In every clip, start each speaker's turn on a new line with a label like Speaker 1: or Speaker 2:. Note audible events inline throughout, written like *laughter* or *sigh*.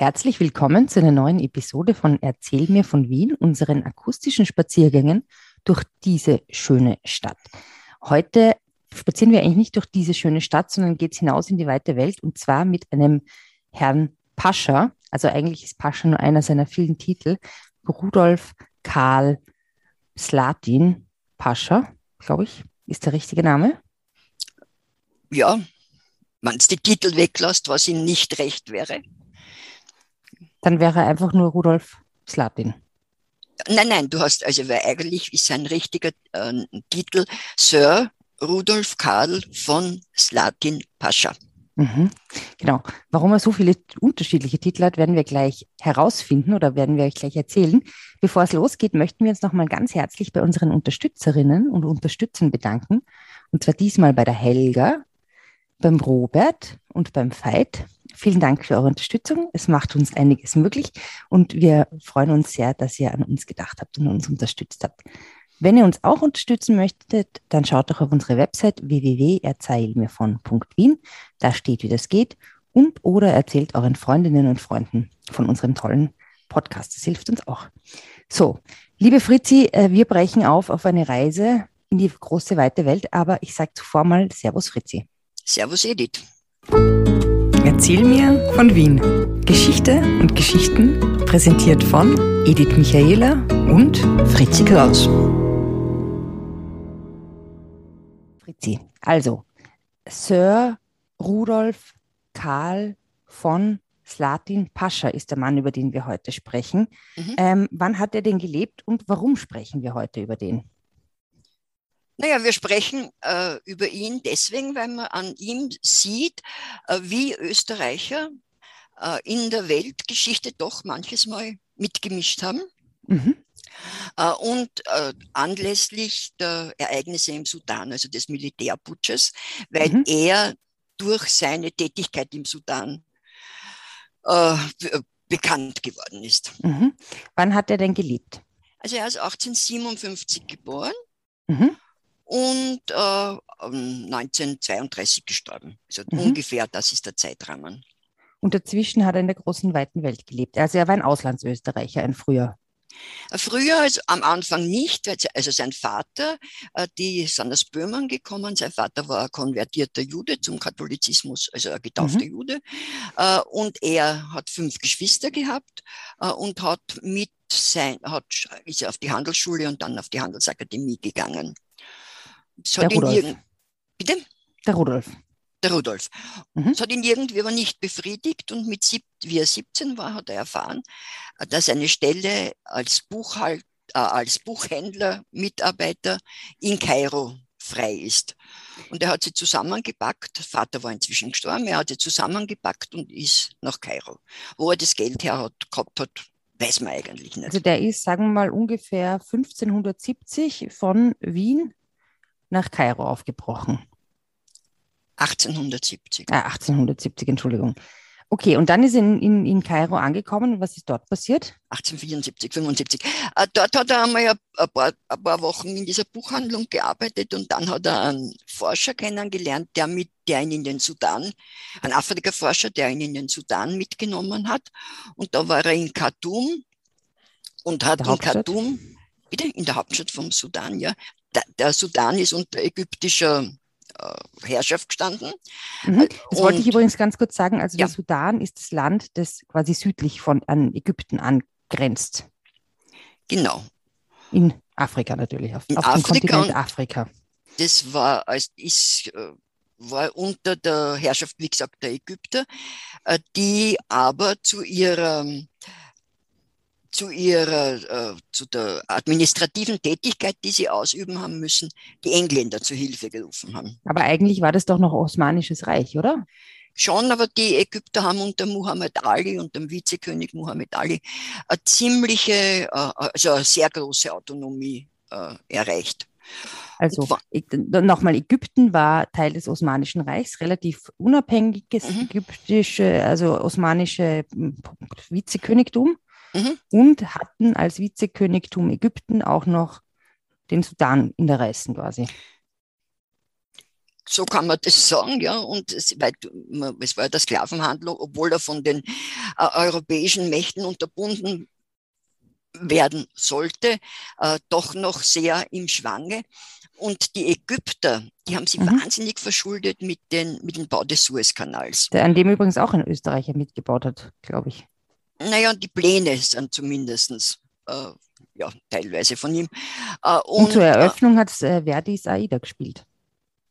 Speaker 1: Herzlich willkommen zu einer neuen Episode von Erzähl mir von Wien, unseren akustischen Spaziergängen durch diese schöne Stadt. Heute spazieren wir eigentlich nicht durch diese schöne Stadt, sondern geht hinaus in die weite Welt und zwar mit einem Herrn Pascha. Also eigentlich ist Pascha nur einer seiner vielen Titel. Rudolf Karl Slatin Pascha, glaube ich, ist der richtige Name.
Speaker 2: Ja, wenn es die Titel weglässt, was ihm nicht recht wäre.
Speaker 1: Dann wäre er einfach nur Rudolf Slatin.
Speaker 2: Nein, nein, du hast, also weil eigentlich ist sein richtiger äh, Titel Sir Rudolf Karl von Slatin Pascha.
Speaker 1: Mhm. Genau. Warum er so viele unterschiedliche Titel hat, werden wir gleich herausfinden oder werden wir euch gleich erzählen. Bevor es losgeht, möchten wir uns nochmal ganz herzlich bei unseren Unterstützerinnen und Unterstützern bedanken. Und zwar diesmal bei der Helga, beim Robert und beim Veit. Vielen Dank für eure Unterstützung. Es macht uns einiges möglich und wir freuen uns sehr, dass ihr an uns gedacht habt und uns unterstützt habt. Wenn ihr uns auch unterstützen möchtet, dann schaut doch auf unsere Website www.erzählmirvon.wien. Da steht, wie das geht. Und oder erzählt euren Freundinnen und Freunden von unserem tollen Podcast. Das hilft uns auch. So, liebe Fritzi, äh, wir brechen auf auf eine Reise in die große, weite Welt. Aber ich sage zuvor mal Servus, Fritzi.
Speaker 2: Servus, Edith.
Speaker 1: Erzähl mir von Wien. Geschichte und Geschichten präsentiert von Edith Michaela und Fritzi Kraus. Fritzi, also Sir Rudolf Karl von Slatin Pascha ist der Mann, über den wir heute sprechen. Mhm. Ähm, wann hat er denn gelebt und warum sprechen wir heute über den?
Speaker 2: Naja, wir sprechen äh, über ihn deswegen, weil man an ihm sieht, äh, wie Österreicher äh, in der Weltgeschichte doch manches Mal mitgemischt haben. Mhm. Äh, und äh, anlässlich der Ereignisse im Sudan, also des Militärputsches, weil mhm. er durch seine Tätigkeit im Sudan äh, bekannt geworden ist.
Speaker 1: Mhm. Wann hat er denn gelebt?
Speaker 2: Also er ist 1857 geboren. Mhm und äh, 1932 gestorben. Also mhm. ungefähr, das ist der Zeitrahmen.
Speaker 1: Und dazwischen hat er in der großen, weiten Welt gelebt. Also er war ein Auslandsösterreicher, ein früher.
Speaker 2: Äh, früher, also am Anfang nicht, also sein Vater, äh, die sind aus Böhmen gekommen. Sein Vater war ein konvertierter Jude zum Katholizismus, also ein getaufter mhm. Jude. Äh, und er hat fünf Geschwister gehabt und hat mit sein, hat, ist auf die Handelsschule und dann auf die Handelsakademie gegangen.
Speaker 1: Es der Rudolf.
Speaker 2: Bitte?
Speaker 1: Der Rudolf.
Speaker 2: Der Rudolf. Mhm. Das hat ihn irgendwie aber nicht befriedigt und mit sieb, wie er 17 war, hat er erfahren, dass eine Stelle als, Buchhalt, äh, als Buchhändler, Mitarbeiter in Kairo frei ist. Und er hat sie zusammengepackt. Der Vater war inzwischen gestorben. Er hat sie zusammengepackt und ist nach Kairo. Wo er das Geld her hat, gehabt hat, weiß man eigentlich nicht.
Speaker 1: Also der ist, sagen wir mal, ungefähr 1570 von Wien nach Kairo aufgebrochen.
Speaker 2: 1870.
Speaker 1: Ah, 1870, Entschuldigung. Okay, und dann ist er in, in, in Kairo angekommen. Was ist dort passiert?
Speaker 2: 1874, 75. Äh, dort hat er einmal ein paar, ein paar, Wochen in dieser Buchhandlung gearbeitet und dann hat er einen Forscher kennengelernt, der, mit, der ihn in den Sudan, ein Afrika-Forscher, der ihn in den Sudan mitgenommen hat. Und da war er in Khartoum und hat in Khartoum, bitte, in der Hauptstadt vom Sudan, ja, der Sudan ist unter ägyptischer äh, Herrschaft gestanden.
Speaker 1: Mhm. Das und, wollte ich übrigens ganz kurz sagen. Also ja. der Sudan ist das Land, das quasi südlich von an Ägypten angrenzt.
Speaker 2: Genau.
Speaker 1: In Afrika natürlich, auf, auf dem Kontinent Afrika.
Speaker 2: Das war, ist, äh, war unter der Herrschaft, wie gesagt, der Ägypter, äh, die aber zu ihrer zu ihrer, äh, zu der administrativen Tätigkeit, die sie ausüben haben müssen, die Engländer zu Hilfe gerufen haben.
Speaker 1: Aber eigentlich war das doch noch Osmanisches Reich, oder?
Speaker 2: Schon, aber die Ägypter haben unter Muhammad Ali und dem Vizekönig Muhammad Ali eine ziemliche, äh, also eine sehr große Autonomie äh, erreicht.
Speaker 1: Also nochmal, Ägypten war Teil des Osmanischen Reichs, relativ unabhängiges mhm. ägyptische, also osmanische hm, Vizekönigtum mhm. und hatten als Vizekönigtum Ägypten auch noch den Sudan in der Reißen quasi.
Speaker 2: so kann man das sagen, ja. Und es, war ja der Sklavenhandel, obwohl er von den äh, europäischen Mächten unterbunden werden sollte, äh, doch noch sehr im Schwange. Und die Ägypter, die haben sich mhm. wahnsinnig verschuldet mit, den, mit dem Bau des Suezkanals.
Speaker 1: Der an dem übrigens auch ein Österreicher mitgebaut hat, glaube ich.
Speaker 2: Naja, die Pläne sind zumindest äh, ja, teilweise von ihm.
Speaker 1: Äh, und, und, zur äh, Eröffnung hat äh, Verdi Aida gespielt.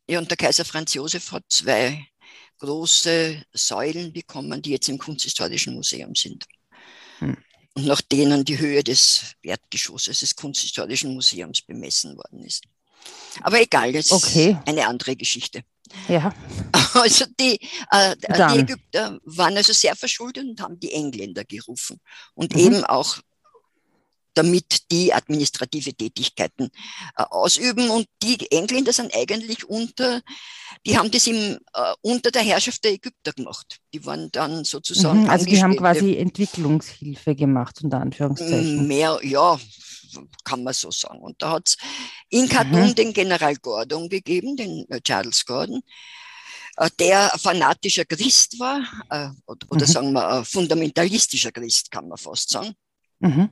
Speaker 2: Ja, und der Kaiser Franz Josef hat zwei große Säulen bekommen, die jetzt im Kunsthistorischen Museum sind. Hm. Und nach denen die Höhe des Erdgeschosses des Kunsthistorischen Museums bemessen worden ist. Aber egal, das okay. ist eine andere Geschichte.
Speaker 1: Ja. *laughs*
Speaker 2: Also die, äh, die Ägypter waren also sehr verschuldet und haben die Engländer gerufen und mhm. eben auch damit die administrative Tätigkeiten äh, ausüben. Und die Engländer sind eigentlich unter, die haben das im, äh, unter der Herrschaft der Ägypter gemacht. Die waren dann sozusagen.
Speaker 1: Mhm, also die haben quasi Entwicklungshilfe gemacht, unter Anführungszeichen.
Speaker 2: Mehr, ja, kann man so sagen. Und da hat es in Khartoum mhm. den General Gordon gegeben, den äh, Charles Gordon, äh, der fanatischer Christ war, äh, oder, oder mhm. sagen wir fundamentalistischer Christ, kann man fast sagen. Mhm.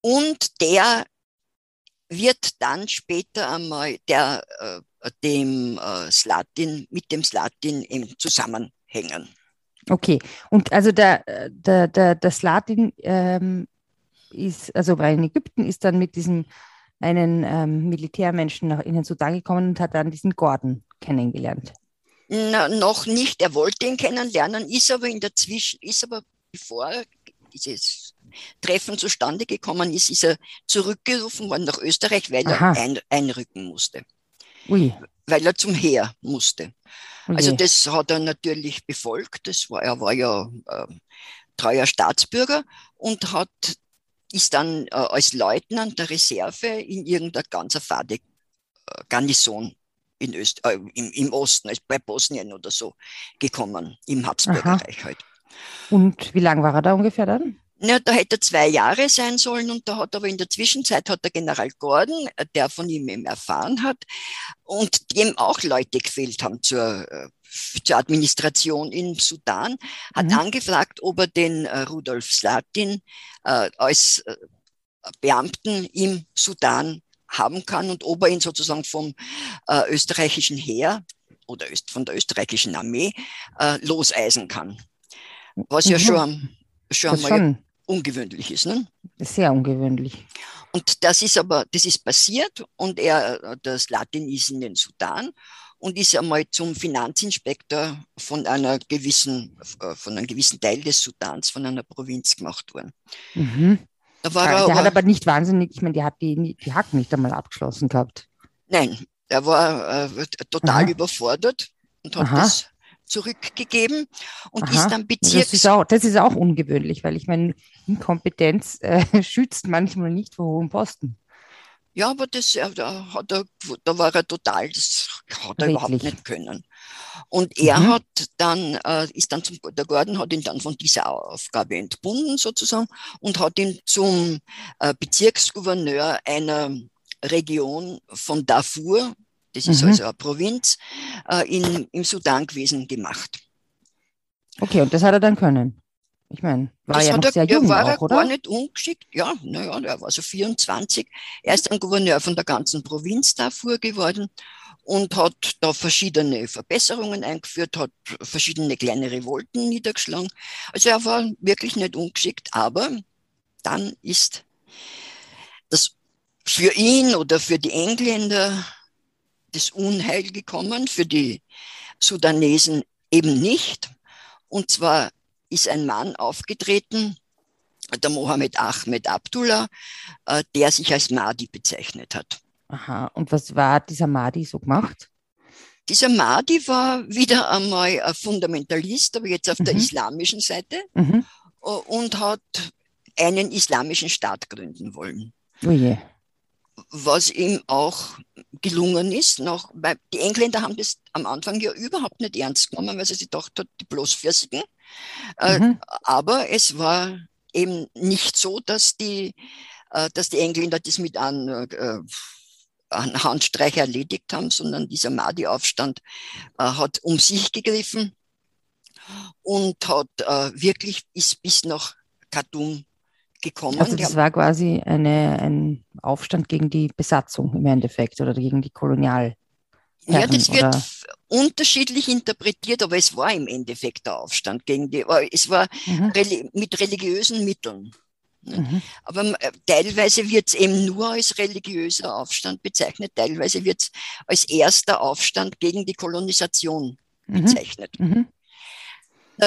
Speaker 2: Und der wird dann später einmal der, äh, dem äh, Slatin, mit dem Slatin im zusammenhängen.
Speaker 1: Okay, und also der, der, der, der Slatin ähm, ist, also bei in Ägypten ist dann mit diesem einen ähm, Militärmenschen nach ihnen Sudan gekommen und hat dann diesen Gordon kennengelernt.
Speaker 2: Na, noch nicht, er wollte ihn kennenlernen, ist aber in der Zwischen, ist aber bevor dieses Treffen zustande gekommen ist, ist er zurückgerufen worden nach Österreich, weil Aha. er ein, einrücken musste. Ui. Weil er zum Heer musste. Ui. Also das hat er natürlich befolgt. Das war, er war ja äh, treuer Staatsbürger und hat ist dann äh, als Leutnant der Reserve in irgendeiner ganz fade äh, Garnison in Öst äh, im, im, Osten, also bei Bosnien oder so, gekommen, im Habsburgerreich halt.
Speaker 1: Und wie lange war er da ungefähr dann?
Speaker 2: Ja, da hätte er zwei Jahre sein sollen und da hat aber in der Zwischenzeit hat der General Gordon, äh, der von ihm eben erfahren hat und dem auch Leute gefehlt haben zur, äh, zur Administration im Sudan, hat mhm. angefragt, ob er den äh, Rudolf Slatin äh, als äh, Beamten im Sudan haben kann und ob er ihn sozusagen vom äh, österreichischen Heer oder von der österreichischen Armee loseisen kann. Was ja mhm. schon, schon mal schon ungewöhnlich ist. Ne?
Speaker 1: Sehr ungewöhnlich.
Speaker 2: Und das ist aber, das ist passiert und er, das Latin ist in den Sudan und ist einmal zum Finanzinspektor von einer gewissen, äh, von einem gewissen Teil des Sudans, von einer Provinz gemacht worden.
Speaker 1: Mhm. Da war der er, hat aber nicht wahnsinnig, ich meine, die hat die, die Hack nicht einmal abgeschlossen gehabt.
Speaker 2: Nein, er war äh, total Aha. überfordert und hat Aha. das zurückgegeben und Aha, ist dann Bezirks...
Speaker 1: Das ist, auch, das ist auch ungewöhnlich, weil ich meine, Inkompetenz äh, *laughs* schützt manchmal nicht vor hohen Posten.
Speaker 2: Ja, aber das, da, hat er, da war er total, das hat er Redlich. überhaupt nicht können. Und er mhm. hat dann, äh, ist dann zum, der Gordon hat ihn dann von dieser Aufgabe entbunden sozusagen und hat ihn zum äh, Bezirksgouverneur einer Region von Darfur, das ist mhm. also eine Provinz, äh, in, im Sudan gewesen, gemacht.
Speaker 1: Okay, und das hat er dann können? Ich meine, war das ja noch er, sehr jung
Speaker 2: war
Speaker 1: auch, oder?
Speaker 2: gar nicht ungeschickt. Ja, naja, er war so 24. Er ist dann Gouverneur von der ganzen Provinz Darfur geworden und hat da verschiedene Verbesserungen eingeführt, hat verschiedene kleine Revolten niedergeschlagen. Also er war wirklich nicht ungeschickt, aber dann ist das für ihn oder für die Engländer das Unheil gekommen, für die Sudanesen eben nicht. Und zwar ist ein Mann aufgetreten, der Mohammed Ahmed Abdullah, äh, der sich als Mahdi bezeichnet hat.
Speaker 1: Aha, und was war dieser Mahdi so gemacht?
Speaker 2: Dieser Mahdi war wieder einmal ein Fundamentalist, aber jetzt auf mhm. der islamischen Seite mhm. Äh, und hat einen islamischen Staat gründen wollen. Oh je was ihm auch gelungen ist. Noch, weil die Engländer haben das am Anfang ja überhaupt nicht ernst genommen, weil sie sich gedacht hat, die bloßfürstigen. Äh, mhm. aber es war eben nicht so, dass die, äh, dass die Engländer das mit an, äh, einen Handstreich erledigt haben, sondern dieser Mahdi-Aufstand hat um sich gegriffen und hat wirklich ist bis nach Khartoum gekommen.
Speaker 1: Also das war quasi eine, ein Aufstand gegen die Besatzung im Endeffekt oder gegen die Kolonial.
Speaker 2: Ja, das wird oder? unterschiedlich interpretiert, aber es war im Endeffekt der Aufstand gegen die, es war mhm. mit religiösen Mitteln. Ne? Mhm. Aber äh, teilweise wird es eben nur als religiöser Aufstand bezeichnet, teilweise wird es als erster Aufstand gegen die Kolonisation mhm. bezeichnet. Mhm.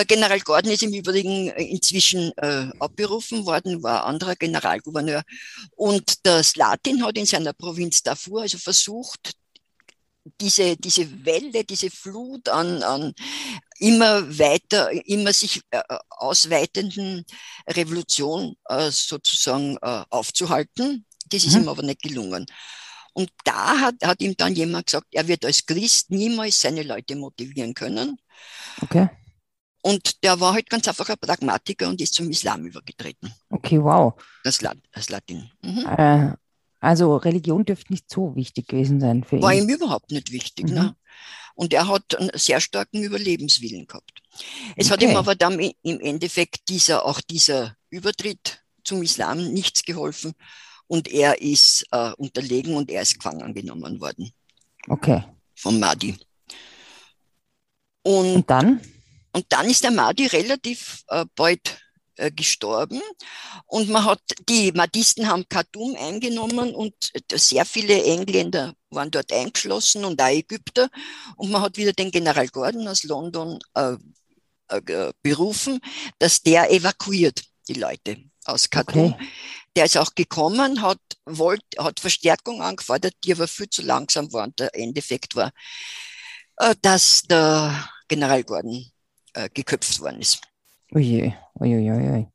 Speaker 2: General Gordon ist im Übrigen äh, inzwischen äh, abberufen worden, war anderer Generalgouverneur. Und der Slatin hat in seiner Provinz Darfur also versucht, diese, diese Welle, diese Flut an, an immer weiter, immer sich äh, ausweitenden Revolution äh, sozusagen äh, aufzuhalten. Das ist mhm. ihm aber nicht gelungen. Und da hat, hat ihm dann jemand gesagt, er wird als Christ niemals seine Leute motivieren können.
Speaker 1: Okay.
Speaker 2: Und der war halt ganz einfach ein Pragmatiker und ist zum Islam übergetreten.
Speaker 1: Okay, wow.
Speaker 2: Das, La das Latin.
Speaker 1: Mhm. Äh, also Religion dürfte nicht so wichtig gewesen sein für
Speaker 2: ihn. War ihm überhaupt nicht wichtig. Mhm. Ne? Und er hat einen sehr starken Überlebenswillen gehabt. Es okay. hat ihm aber dann im Endeffekt dieser, auch dieser Übertritt zum Islam nichts geholfen. Und er ist äh, unterlegen und er ist gefangen genommen worden.
Speaker 1: Okay.
Speaker 2: Vom Mahdi.
Speaker 1: Und, und dann?
Speaker 2: Und dann ist der Mahdi relativ äh, bald äh, gestorben. Und man hat, die Mahdisten haben Khartoum eingenommen und sehr viele Engländer waren dort eingeschlossen und auch Ägypter. Und man hat wieder den General Gordon aus London äh, äh, berufen, dass der evakuiert die Leute aus Khartoum. Okay. Der ist auch gekommen, hat, wollt, hat Verstärkung angefordert, die aber viel zu langsam war. Und der Endeffekt war, äh, dass der General Gordon äh, geköpft worden ist.
Speaker 1: Oje, oje, oje.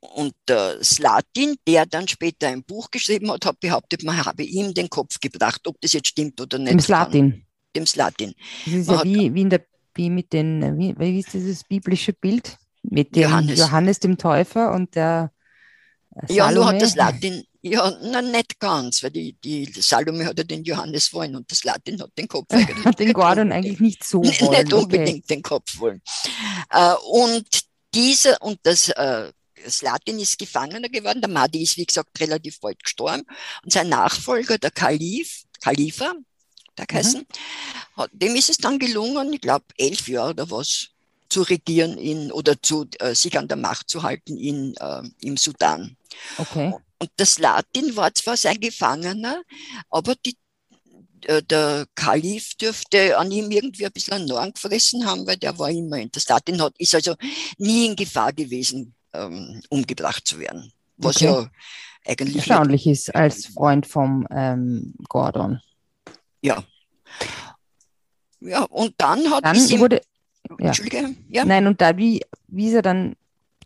Speaker 2: Und der Slatin, der dann später ein Buch geschrieben hat, hat behauptet, man habe ihm den Kopf gebracht, ob das jetzt stimmt oder nicht.
Speaker 1: Dem Slatin.
Speaker 2: Dem Slatin.
Speaker 1: Das ist man ja wie, wie, in der, wie mit den, wie, wie ist dieses biblische Bild? Mit dem Johannes, Johannes dem Täufer und der
Speaker 2: Salome. Ja, nur hat das Latin, ja, na, nicht ganz, weil die, die Salome hat ja den Johannes wollen und das Latin hat den Kopf *laughs*
Speaker 1: hat den Gordon eigentlich nicht so *laughs* wollen.
Speaker 2: Nicht unbedingt okay. den Kopf wollen. Äh, und dieser, und das, äh, das Latin ist Gefangener geworden, der Mahdi ist, wie gesagt, relativ bald gestorben und sein Nachfolger, der Kalif, Khalifa, der geheißen, mhm. dem ist es dann gelungen, ich glaube, elf Jahre oder was, zu regieren in, oder zu, äh, sich an der Macht zu halten in, äh, im Sudan.
Speaker 1: Okay.
Speaker 2: Und das Latin war zwar sein Gefangener, aber die, der Kalif dürfte an ihm irgendwie ein bisschen einen Norn gefressen haben, weil der war immer in das Latin hat, ist also nie in Gefahr gewesen, ähm, umgebracht zu werden. Was okay. ja eigentlich
Speaker 1: erstaunlich ist als Freund vom ähm, Gordon.
Speaker 2: Ja. Ja, und dann hat
Speaker 1: dann ihm, wurde, ja. Ja. Nein, und da wie, wie ist er dann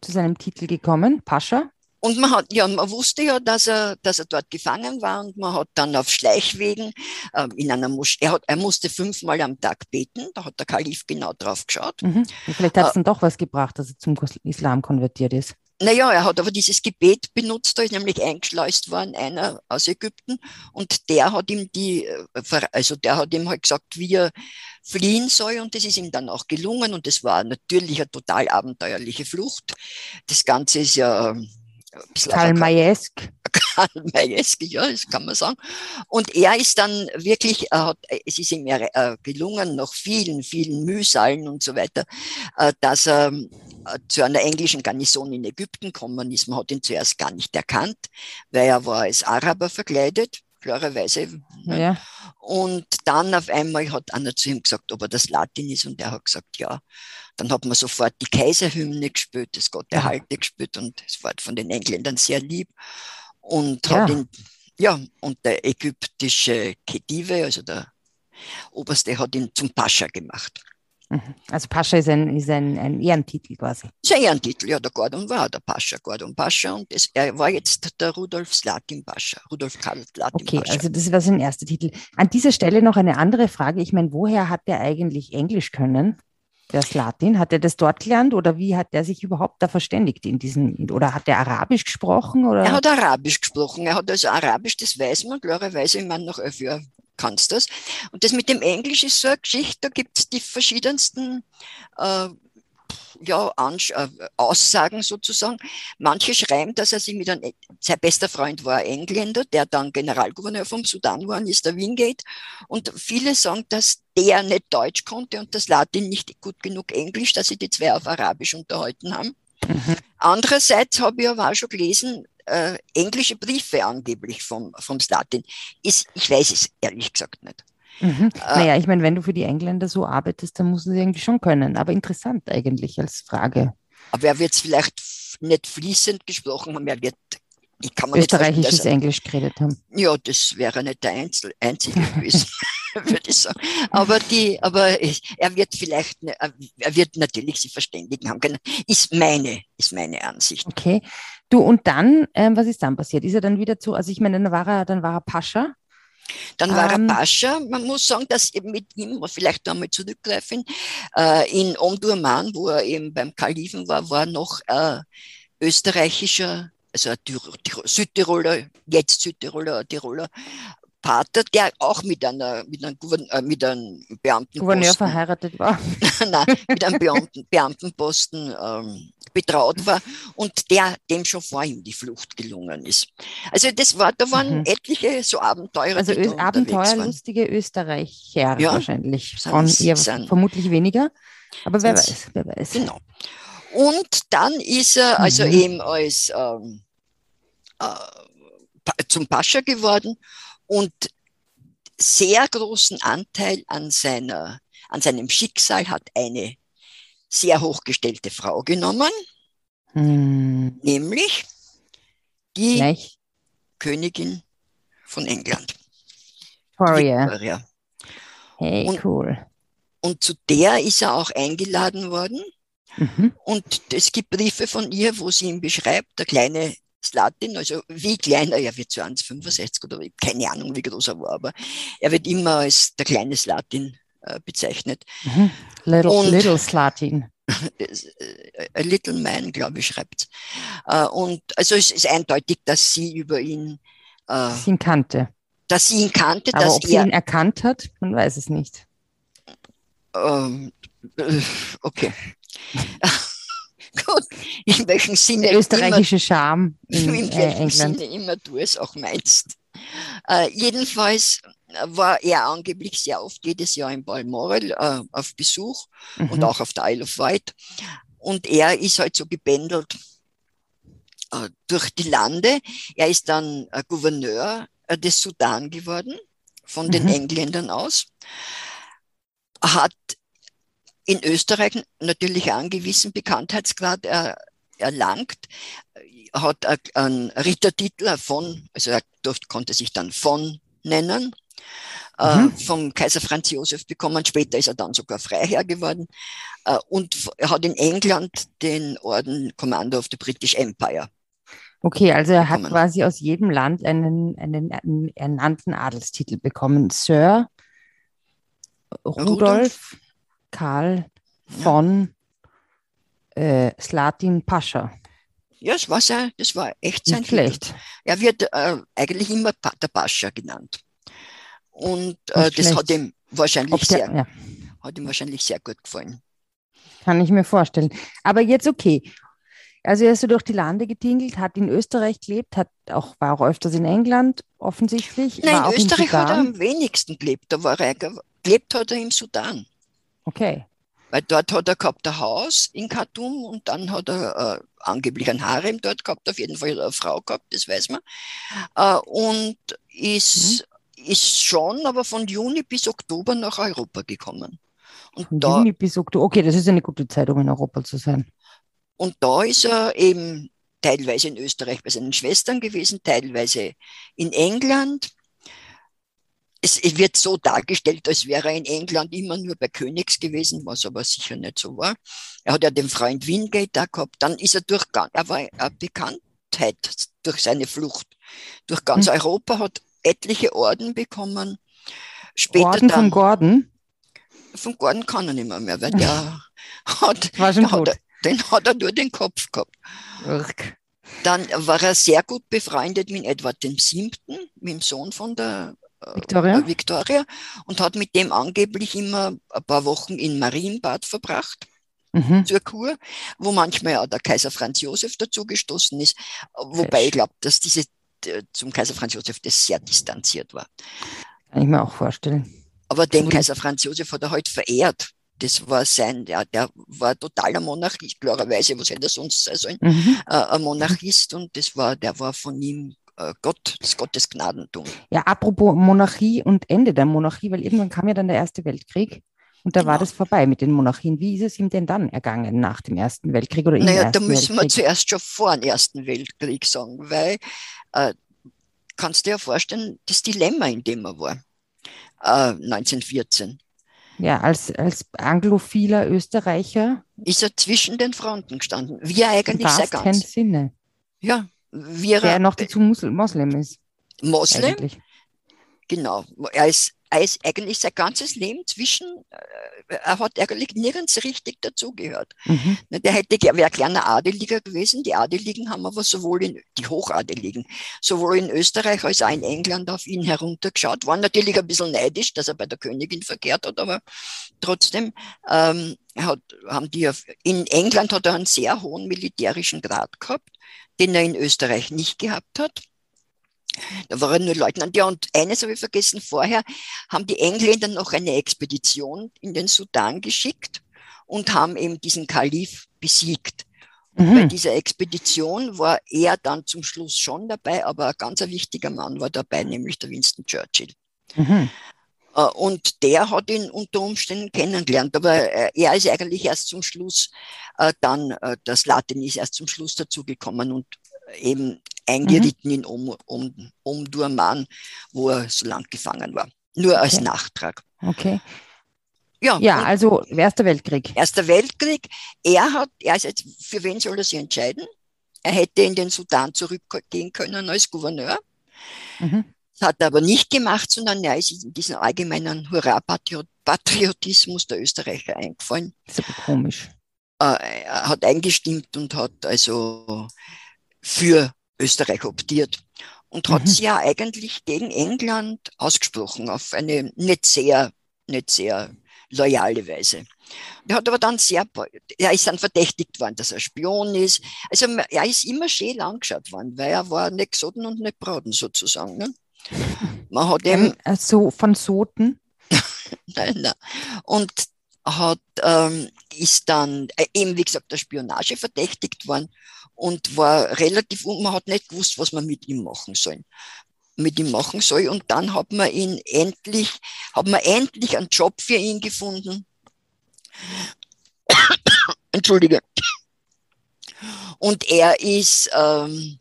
Speaker 1: zu seinem Titel gekommen? Pascha?
Speaker 2: Und man hat, ja, man wusste ja, dass er, dass er dort gefangen war und man hat dann auf Schleichwegen äh, in einer Moschee, er, hat, er musste fünfmal am Tag beten, da hat der Kalif genau drauf geschaut.
Speaker 1: Mhm. Vielleicht hat es äh, dann doch was gebracht, dass er zum Islam konvertiert ist.
Speaker 2: Naja, er hat aber dieses Gebet benutzt, da ist nämlich eingeschleust worden, einer aus Ägypten, und der hat ihm die, äh, also der hat ihm halt gesagt, wie er fliehen soll, und das ist ihm dann auch gelungen, und das war natürlich eine total abenteuerliche Flucht. Das Ganze ist ja ähm, *laughs*
Speaker 1: Karl Mayesk.
Speaker 2: Karl Mayesk, ja, das kann man sagen. Und er ist dann wirklich, hat, es ist ihm ja äh, gelungen, nach vielen, vielen Mühsalen und so weiter, äh, dass er äh, zu einer englischen Garnison in Ägypten gekommen ist. Man hat ihn zuerst gar nicht erkannt, weil er war als Araber verkleidet klarerweise.
Speaker 1: Ne? Ja.
Speaker 2: Und dann auf einmal hat einer zu ihm gesagt, ob er das Latin ist und er hat gesagt, ja. Dann hat man sofort die Kaiserhymne gespielt, das Gott erhalte gespielt und es war von den Engländern sehr lieb und ja. hat ihn, ja, und der ägyptische Ketive, also der Oberste, hat ihn zum Pascha gemacht.
Speaker 1: Also Pascha ist ein, ist ein, ein Ehrentitel quasi.
Speaker 2: Ist ein Ehrentitel, ja, der Gordon war der Pascha, Gordon Pascha und es, er war jetzt der Rudolf Slatin Pascha, Rudolf Karl Slatin
Speaker 1: Okay, Pascha. also das war sein erster Titel. An dieser Stelle noch eine andere Frage. Ich meine, woher hat der eigentlich Englisch können? der Slatin? Hat er das dort gelernt oder wie hat er sich überhaupt da verständigt in diesen, oder hat er Arabisch gesprochen? Oder?
Speaker 2: Er hat Arabisch gesprochen. Er hat also Arabisch, das weiß man klarerweise, ich meine, nach elf Jahren kannst das. Und das mit dem Englisch ist so eine Geschichte, da gibt es die verschiedensten äh, ja, äh, Aussagen sozusagen. Manche schreiben, dass er sich mit einem, sein bester Freund war ein Engländer, der dann Generalgouverneur vom Sudan war, ist der Wingate. Und viele sagen, dass der nicht Deutsch konnte und das Latin nicht gut genug Englisch, dass sie die zwei auf Arabisch unterhalten haben. Mhm. Andererseits habe ich aber auch schon gelesen, äh, englische Briefe angeblich vom, vom Slatin. Ist, ich weiß es ehrlich gesagt nicht.
Speaker 1: Mhm. Äh, naja, ich meine, wenn du für die Engländer so arbeitest, dann musst du sie irgendwie schon können. Aber interessant eigentlich als Frage.
Speaker 2: Aber er wird es vielleicht nicht fließend gesprochen haben, er wird
Speaker 1: ich kann österreichisches er, Englisch geredet haben.
Speaker 2: Ja, das wäre nicht der Einzel einzige gewesen, *laughs* würde ich sagen. Aber die, aber er wird vielleicht, ne, er wird natürlich sich verständigen haben können. Ist meine, ist meine Ansicht.
Speaker 1: Okay. Du und dann, ähm, was ist dann passiert? Ist er dann wieder zu? Also ich meine, dann war er, dann war er Pascha.
Speaker 2: Dann war ähm, er Pascha. Man muss sagen, dass eben mit ihm, vielleicht einmal zurückgreifen, äh, in Omdurman, wo er eben beim Kalifen war, war noch äh, österreichischer, also Südtiroler, jetzt Südtiroler, Tiroler Pater, der auch mit, einer, mit, einem, Gouverneur, äh, mit einem Beamtenposten.
Speaker 1: Gouverneur verheiratet war. *laughs*
Speaker 2: nein, mit einem Beamten, Beamtenposten ähm, betraut war und der dem schon vor ihm die Flucht gelungen ist. Also das war, da waren mhm. etliche so Abenteuer.
Speaker 1: Also Ö Abenteuerlustige Österreicher ja, wahrscheinlich. Frauen eher vermutlich weniger. Aber wer weiß, wer weiß.
Speaker 2: Genau. Und dann ist er also mhm. eben als ähm, äh, zum Pascha geworden und sehr großen Anteil an, seiner, an seinem Schicksal hat eine sehr hochgestellte Frau genommen, hm. nämlich die Gleich. Königin von England.
Speaker 1: Victoria. Victoria. Hey,
Speaker 2: und,
Speaker 1: cool.
Speaker 2: Und zu der ist er auch eingeladen worden. Mhm. Und es gibt Briefe von ihr, wo sie ihn beschreibt, der kleine Slatin, also wie klein er wird, so 1,65 oder keine Ahnung, wie groß er war, aber er wird immer als der kleine Slatin äh, bezeichnet.
Speaker 1: Mhm. Little, und, little Slatin. *laughs*
Speaker 2: Äh, a Little Man, glaube ich, schreibt. Äh, und also es ist eindeutig, dass sie über ihn,
Speaker 1: äh, sie ihn kannte.
Speaker 2: Dass sie ihn kannte,
Speaker 1: Aber
Speaker 2: dass
Speaker 1: ob er, sie ihn erkannt hat, man weiß es nicht.
Speaker 2: Ähm, äh, okay. *laughs* Gut, in welchem Sinne.
Speaker 1: Österreichische Charme *laughs*
Speaker 2: in, in welchem England. Sinne immer du es auch meinst. Äh, jedenfalls war er angeblich sehr oft jedes Jahr in Balmoral äh, auf Besuch mhm. und auch auf der Isle of Wight. Und er ist halt so gebändelt äh, durch die Lande. Er ist dann äh, Gouverneur äh, des Sudan geworden, von den mhm. Engländern aus. Hat in Österreich natürlich einen gewissen Bekanntheitsgrad er, erlangt, hat einen Rittertitel von, also er durfte, konnte sich dann von nennen, äh, mhm. vom Kaiser Franz Josef bekommen. Später ist er dann sogar Freiherr geworden. Äh, und er hat in England den Orden Commander of the British Empire.
Speaker 1: Okay, also er bekommen. hat quasi aus jedem Land einen, einen, einen ernannten Adelstitel bekommen. Sir Rudolf, Rudolf Karl von ja. äh, Slatin Pascha.
Speaker 2: Ja, das war, sein, das war echt sein
Speaker 1: Nicht schlecht.
Speaker 2: Er wird äh, eigentlich immer Pater Pascha genannt. Und äh, das hat ihm wahrscheinlich der, sehr, ja. hat ihm wahrscheinlich sehr gut gefallen.
Speaker 1: Kann ich mir vorstellen. Aber jetzt okay. Also er ist so durch die Lande getingelt, hat in Österreich gelebt, hat auch, war auch öfters in England offensichtlich.
Speaker 2: Nein, in Österreich hat er am wenigsten gelebt. Da war er, gelebt hat er im Sudan.
Speaker 1: Okay.
Speaker 2: Weil dort hat er gehabt ein Haus in Khartoum und dann hat er äh, angeblich ein Harem dort gehabt, auf jeden Fall eine Frau gehabt, das weiß man. Äh, und ist, mhm. ist schon aber von Juni bis Oktober nach Europa gekommen.
Speaker 1: Und von da, Juni bis Oktober, okay, das ist eine gute Zeit, um in Europa zu sein.
Speaker 2: Und da ist er eben teilweise in Österreich bei seinen Schwestern gewesen, teilweise in England es, wird so dargestellt, als wäre er in England immer nur bei Königs gewesen, was aber sicher nicht so war. Er hat ja den Freund Wingate da gehabt. Dann ist er durch, er war eine Bekanntheit durch seine Flucht. Durch ganz hm. Europa hat etliche Orden bekommen.
Speaker 1: Später Orden dann, von Gordon?
Speaker 2: Vom Gordon kann er nicht mehr, mehr weil der *laughs* hat,
Speaker 1: War schon
Speaker 2: hat, den hat er nur den Kopf gehabt.
Speaker 1: Irk.
Speaker 2: Dann war er sehr gut befreundet mit Edward VII., mit dem Sohn von der
Speaker 1: Victoria?
Speaker 2: äh, Victoria und hat mit dem angeblich immer ein paar Wochen in Marienbad verbracht
Speaker 1: Mhm.
Speaker 2: zur Kur, wo manchmal auch der Kaiser Franz Josef dazugestoßen ist, wobei
Speaker 1: Fesch.
Speaker 2: ich glaube, dass diese zum Kaiser Franz Josef das sehr distanziert war.
Speaker 1: Kann ich mir auch vorstellen.
Speaker 2: Aber den Kaiser Franz Josef hat er halt verehrt. Das war sein, der, der war totaler Monarchist, klarerweise, was hätte er sonst sein sollen,
Speaker 1: Mhm.
Speaker 2: äh, ein Monarchist und das war, der war von ihm Gott, das Gottes Gnadentum.
Speaker 1: Ja, apropos Monarchie und Ende der Monarchie, weil irgendwann kam ja dann der Erste Weltkrieg und da war
Speaker 2: Genau.
Speaker 1: das vorbei mit den Monarchien. Wie ist es ihm denn dann ergangen nach dem Ersten Weltkrieg oder im
Speaker 2: Naja,
Speaker 1: Ersten
Speaker 2: da müssen wir
Speaker 1: Weltkrieg?
Speaker 2: zuerst schon vor dem Ersten Weltkrieg sagen, weil äh, kannst du dir ja vorstellen, das Dilemma, in dem er war, äh, 1914,
Speaker 1: Ja, als, als anglophiler Österreicher
Speaker 2: ist er zwischen den Fronten gestanden. Wie er eigentlich sein ganz,
Speaker 1: Sinne,
Speaker 2: ja, er
Speaker 1: der noch dazu Musl Moslem ist.
Speaker 2: Moslem,
Speaker 1: Eigentlich.
Speaker 2: genau, er ist, er ist eigentlich sein ganzes Leben zwischen, äh, er hat eigentlich nirgends richtig dazugehört.
Speaker 1: Mhm.
Speaker 2: Ne, Der hätte wäre kleiner Adeliger gewesen. Die Adeligen haben aber sowohl in, die Hochadeligen, sowohl in Österreich als auch in England auf ihn heruntergeschaut. Waren natürlich ein bisschen neidisch, dass er bei der Königin verkehrt hat, aber trotzdem ähm, hat, haben die in England hat er einen sehr hohen militärischen Grad gehabt, den er in Österreich nicht gehabt hat. Da war er nur Leutnant. Ja, und eines habe ich vergessen, vorher haben die Engländer noch eine Expedition in den Sudan geschickt und haben eben diesen Kalif besiegt. Bei
Speaker 1: Mhm.
Speaker 2: dieser Expedition war er dann zum Schluss schon dabei, aber ein ganz wichtiger Mann war dabei, nämlich der Winston Churchill.
Speaker 1: Mhm.
Speaker 2: Äh, Und der hat ihn unter Umständen kennengelernt, aber äh, er ist eigentlich erst zum Schluss äh, dann, das Latin ist erst zum Schluss dazugekommen und eben eingeritten in um, um, um Durman, wo er so lang gefangen war. Nur als
Speaker 1: Okay.
Speaker 2: Nachtrag.
Speaker 1: Okay.
Speaker 2: Ja,
Speaker 1: Ja, also Erster Weltkrieg.
Speaker 2: Erster Weltkrieg. Er hat, er ist jetzt, für wen soll er sich entscheiden? Er hätte in den Sudan zurückgehen können als Gouverneur.
Speaker 1: Mhm.
Speaker 2: Das hat er aber nicht gemacht, sondern er ist in diesen allgemeinen Hurra-Patriotismus der Österreicher eingefallen.
Speaker 1: Das ist aber komisch.
Speaker 2: Äh, er hat eingestimmt und hat also für Österreich optiert und hat
Speaker 1: Mhm.
Speaker 2: sich ja eigentlich gegen England ausgesprochen auf eine nicht sehr, nicht sehr loyale Weise. Er hat aber dann sehr, er ist dann verdächtigt worden, dass er Spion ist. Also er ist immer schön angeschaut worden, weil er war nicht gesotten und nicht braten sozusagen. Ne? Man hat ihm
Speaker 1: Ähm, also von Soten. *laughs*
Speaker 2: Nein, nein. Und hat, ähm, ist dann äh, eben, wie gesagt, der Spionage verdächtigt worden und war relativ, und man hat nicht gewusst, was man mit ihm machen soll. Mit ihm machen soll. Und dann hat man ihn endlich, hat man endlich einen Job für ihn gefunden. *coughs* Entschuldige. Und er ist ähm,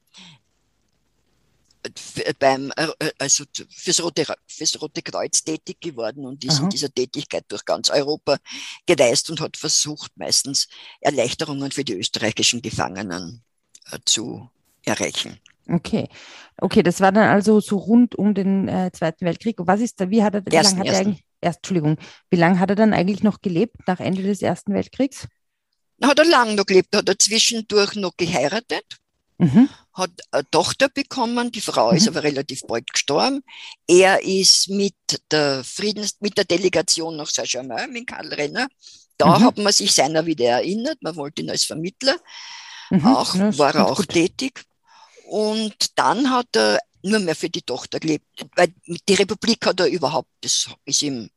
Speaker 2: beim, äh, also zu- fürs Rote, fürs Rote Kreuz tätig geworden und ist
Speaker 1: Aha.
Speaker 2: in dieser Tätigkeit durch ganz Europa gereist und hat versucht, meistens Erleichterungen für die österreichischen Gefangenen äh, zu erreichen.
Speaker 1: Okay. Okay, das war dann also so rund um den äh, Zweiten Weltkrieg. Und Was ist da, wie hat er, wie
Speaker 2: Ersten,
Speaker 1: lange hat er eigentlich, erst, Entschuldigung, wie lange hat er dann eigentlich noch gelebt nach Ende des Ersten Weltkriegs?
Speaker 2: Hat er lang noch gelebt, hat er zwischendurch noch geheiratet,
Speaker 1: Mhm.
Speaker 2: Hat eine Tochter bekommen, die Frau ist
Speaker 1: Mhm.
Speaker 2: aber relativ bald gestorben. Er ist mit der Friedens, mit der Delegation nach Saint-Germain, mit Karl Renner. Da
Speaker 1: Mhm.
Speaker 2: hat man sich seiner wieder erinnert, man wollte ihn als Vermittler.
Speaker 1: Mhm.
Speaker 2: auch,
Speaker 1: Ja,
Speaker 2: war er auch
Speaker 1: gut.
Speaker 2: tätig. Und dann hat er nur mehr für die Tochter gelebt, weil die Republik hat er überhaupt, das ist ihm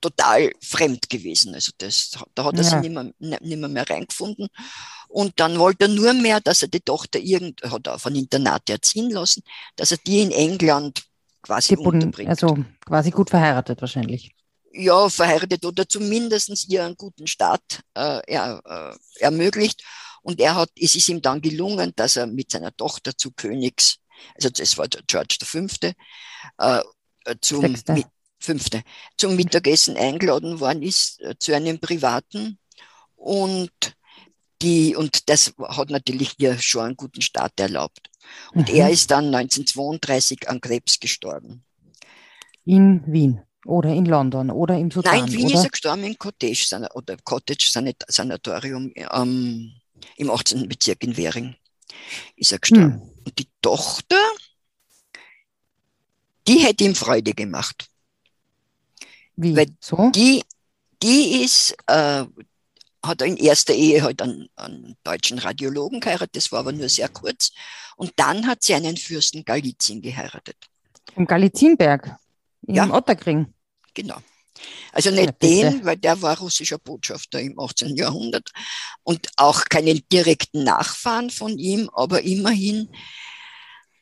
Speaker 2: total fremd gewesen. Also das, da hat er
Speaker 1: Ja.
Speaker 2: sich nicht mehr, nicht mehr, mehr reingefunden. Und dann wollte er nur mehr, dass er die Tochter irgend, hat er auf ein Internat erziehen lassen, dass er die in England quasi
Speaker 1: Gebunden,
Speaker 2: unterbringt.
Speaker 1: also quasi gut verheiratet wahrscheinlich.
Speaker 2: ja, verheiratet oder zumindest ihr einen guten Start äh, er, äh, ermöglicht. Und er hat, es ist ihm dann gelungen, dass er mit seiner Tochter zu Königs, also das war George V., äh, zum,
Speaker 1: Sechste.
Speaker 2: Fünfte, zum Mittagessen eingeladen worden ist, äh, zu einem privaten. Und die, und das hat natürlich ihr schon einen guten Start erlaubt. Und
Speaker 1: Mhm.
Speaker 2: er ist dann 1932 an Krebs gestorben.
Speaker 1: In Wien. Oder in London oder im Sudan?
Speaker 2: Nein, in Wien
Speaker 1: oder?
Speaker 2: ist er gestorben im Cottage oder Cottage Sanatorium ähm, im 18. Bezirk in Währing. Ist er gestorben. Hm. Und die Tochter, die hätte ihm Freude gemacht.
Speaker 1: Wie?
Speaker 2: Weil
Speaker 1: so?
Speaker 2: die, die ist, äh, hat in erster Ehe halt einen, einen, deutschen Radiologen geheiratet, das war aber nur sehr kurz. Und dann hat sie einen Fürsten Galizien geheiratet.
Speaker 1: Im Galizienberg? Im
Speaker 2: ja.
Speaker 1: Otterkring?
Speaker 2: Genau. Also nicht ja, den, weil der war russischer Botschafter im 18. Jahrhundert und auch keinen direkten Nachfahren von ihm, aber immerhin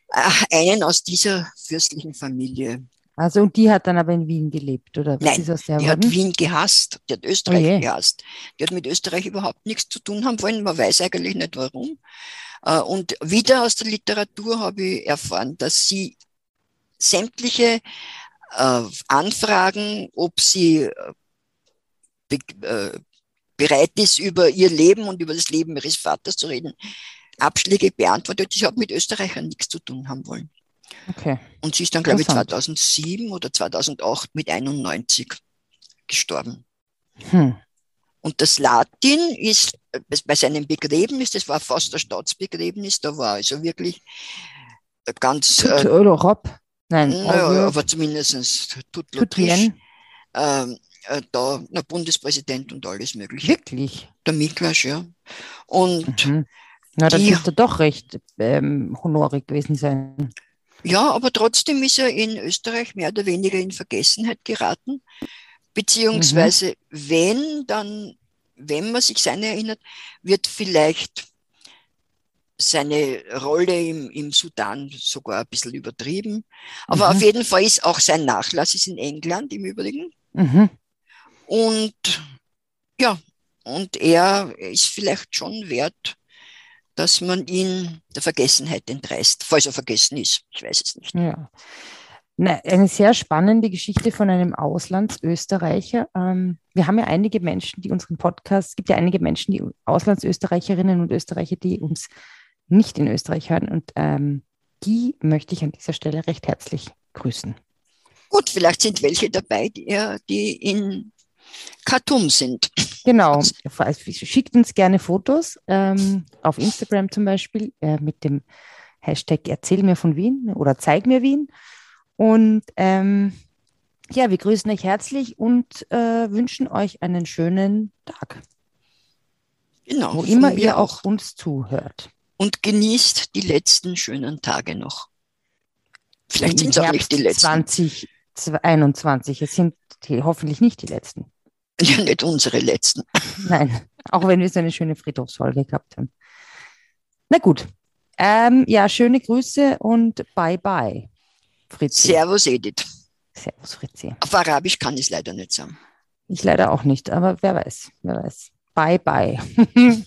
Speaker 2: äh, einen aus dieser fürstlichen Familie.
Speaker 1: Also und die hat dann aber in Wien gelebt, oder?
Speaker 2: Nein, die worden? hat Wien gehasst, die hat Österreich oh gehasst. Die hat mit Österreich überhaupt nichts zu tun haben wollen, man weiß eigentlich nicht warum. Äh, und wieder aus der Literatur habe ich erfahren, dass sie sämtliche äh, Anfragen, ob sie äh, bereit ist, über ihr Leben und über das Leben ihres Vaters zu reden, Abschläge beantwortet. Ich habe mit Österreichern nichts zu tun haben wollen.
Speaker 1: Okay.
Speaker 2: Und sie ist dann, glaube ich, 2007 oder 2008 mit 91 gestorben. Hm. Und das Latin ist äh, bei seinem Begräbnis, das war fast der Staatsbegräbnis, da war also wirklich ganz.
Speaker 1: Äh, Rob. Nein,
Speaker 2: naja, aber zumindest tut Lotrisch. Ähm, äh, da, na, Bundespräsident und alles Mögliche.
Speaker 1: Wirklich?
Speaker 2: Der Miklasch, ja. Und
Speaker 1: mhm. Na, dann dürfte doch recht ähm, honorig gewesen sein.
Speaker 2: Ja, aber trotzdem ist er in Österreich mehr oder weniger in Vergessenheit geraten. Beziehungsweise, mhm. wenn, dann, wenn man sich seine erinnert, wird vielleicht seine Rolle im, im Sudan sogar ein bisschen übertrieben. Aber mhm. auf jeden Fall ist auch sein Nachlass ist in England im Übrigen. Mhm. Und ja, und er ist vielleicht schon wert, dass man ihn der Vergessenheit entreißt, falls er vergessen ist. Ich weiß es nicht.
Speaker 1: Ja. Na, eine sehr spannende Geschichte von einem Auslandsösterreicher. Ähm, wir haben ja einige Menschen, die unseren Podcast, es gibt ja einige Menschen, die Auslandsösterreicherinnen und Österreicher, die uns nicht in Österreich hören. Und ähm, die möchte ich an dieser Stelle recht herzlich grüßen.
Speaker 2: Gut, vielleicht sind welche dabei, die, die in Khartoum sind.
Speaker 1: Genau, schickt uns gerne Fotos ähm, auf Instagram zum Beispiel äh, mit dem Hashtag Erzähl mir von Wien oder Zeig mir Wien. Und ähm, ja, wir grüßen euch herzlich und äh, wünschen euch einen schönen Tag.
Speaker 2: Genau.
Speaker 1: Wo immer ihr auch uns zuhört
Speaker 2: und genießt die letzten schönen Tage noch. Vielleicht sind es auch nicht die letzten.
Speaker 1: 2021, es sind die, hoffentlich nicht die letzten.
Speaker 2: Ja, nicht unsere letzten. *laughs*
Speaker 1: Nein, auch wenn wir so eine schöne Friedhofsfolge gehabt haben. Na gut. Ähm, ja, schöne Grüße und bye bye,
Speaker 2: Fritzi. Servus, Edith.
Speaker 1: Servus, Fritzi.
Speaker 2: Auf Arabisch kann ich es leider nicht sagen.
Speaker 1: Ich leider auch nicht, aber wer weiß, wer weiß. Bye bye. *laughs*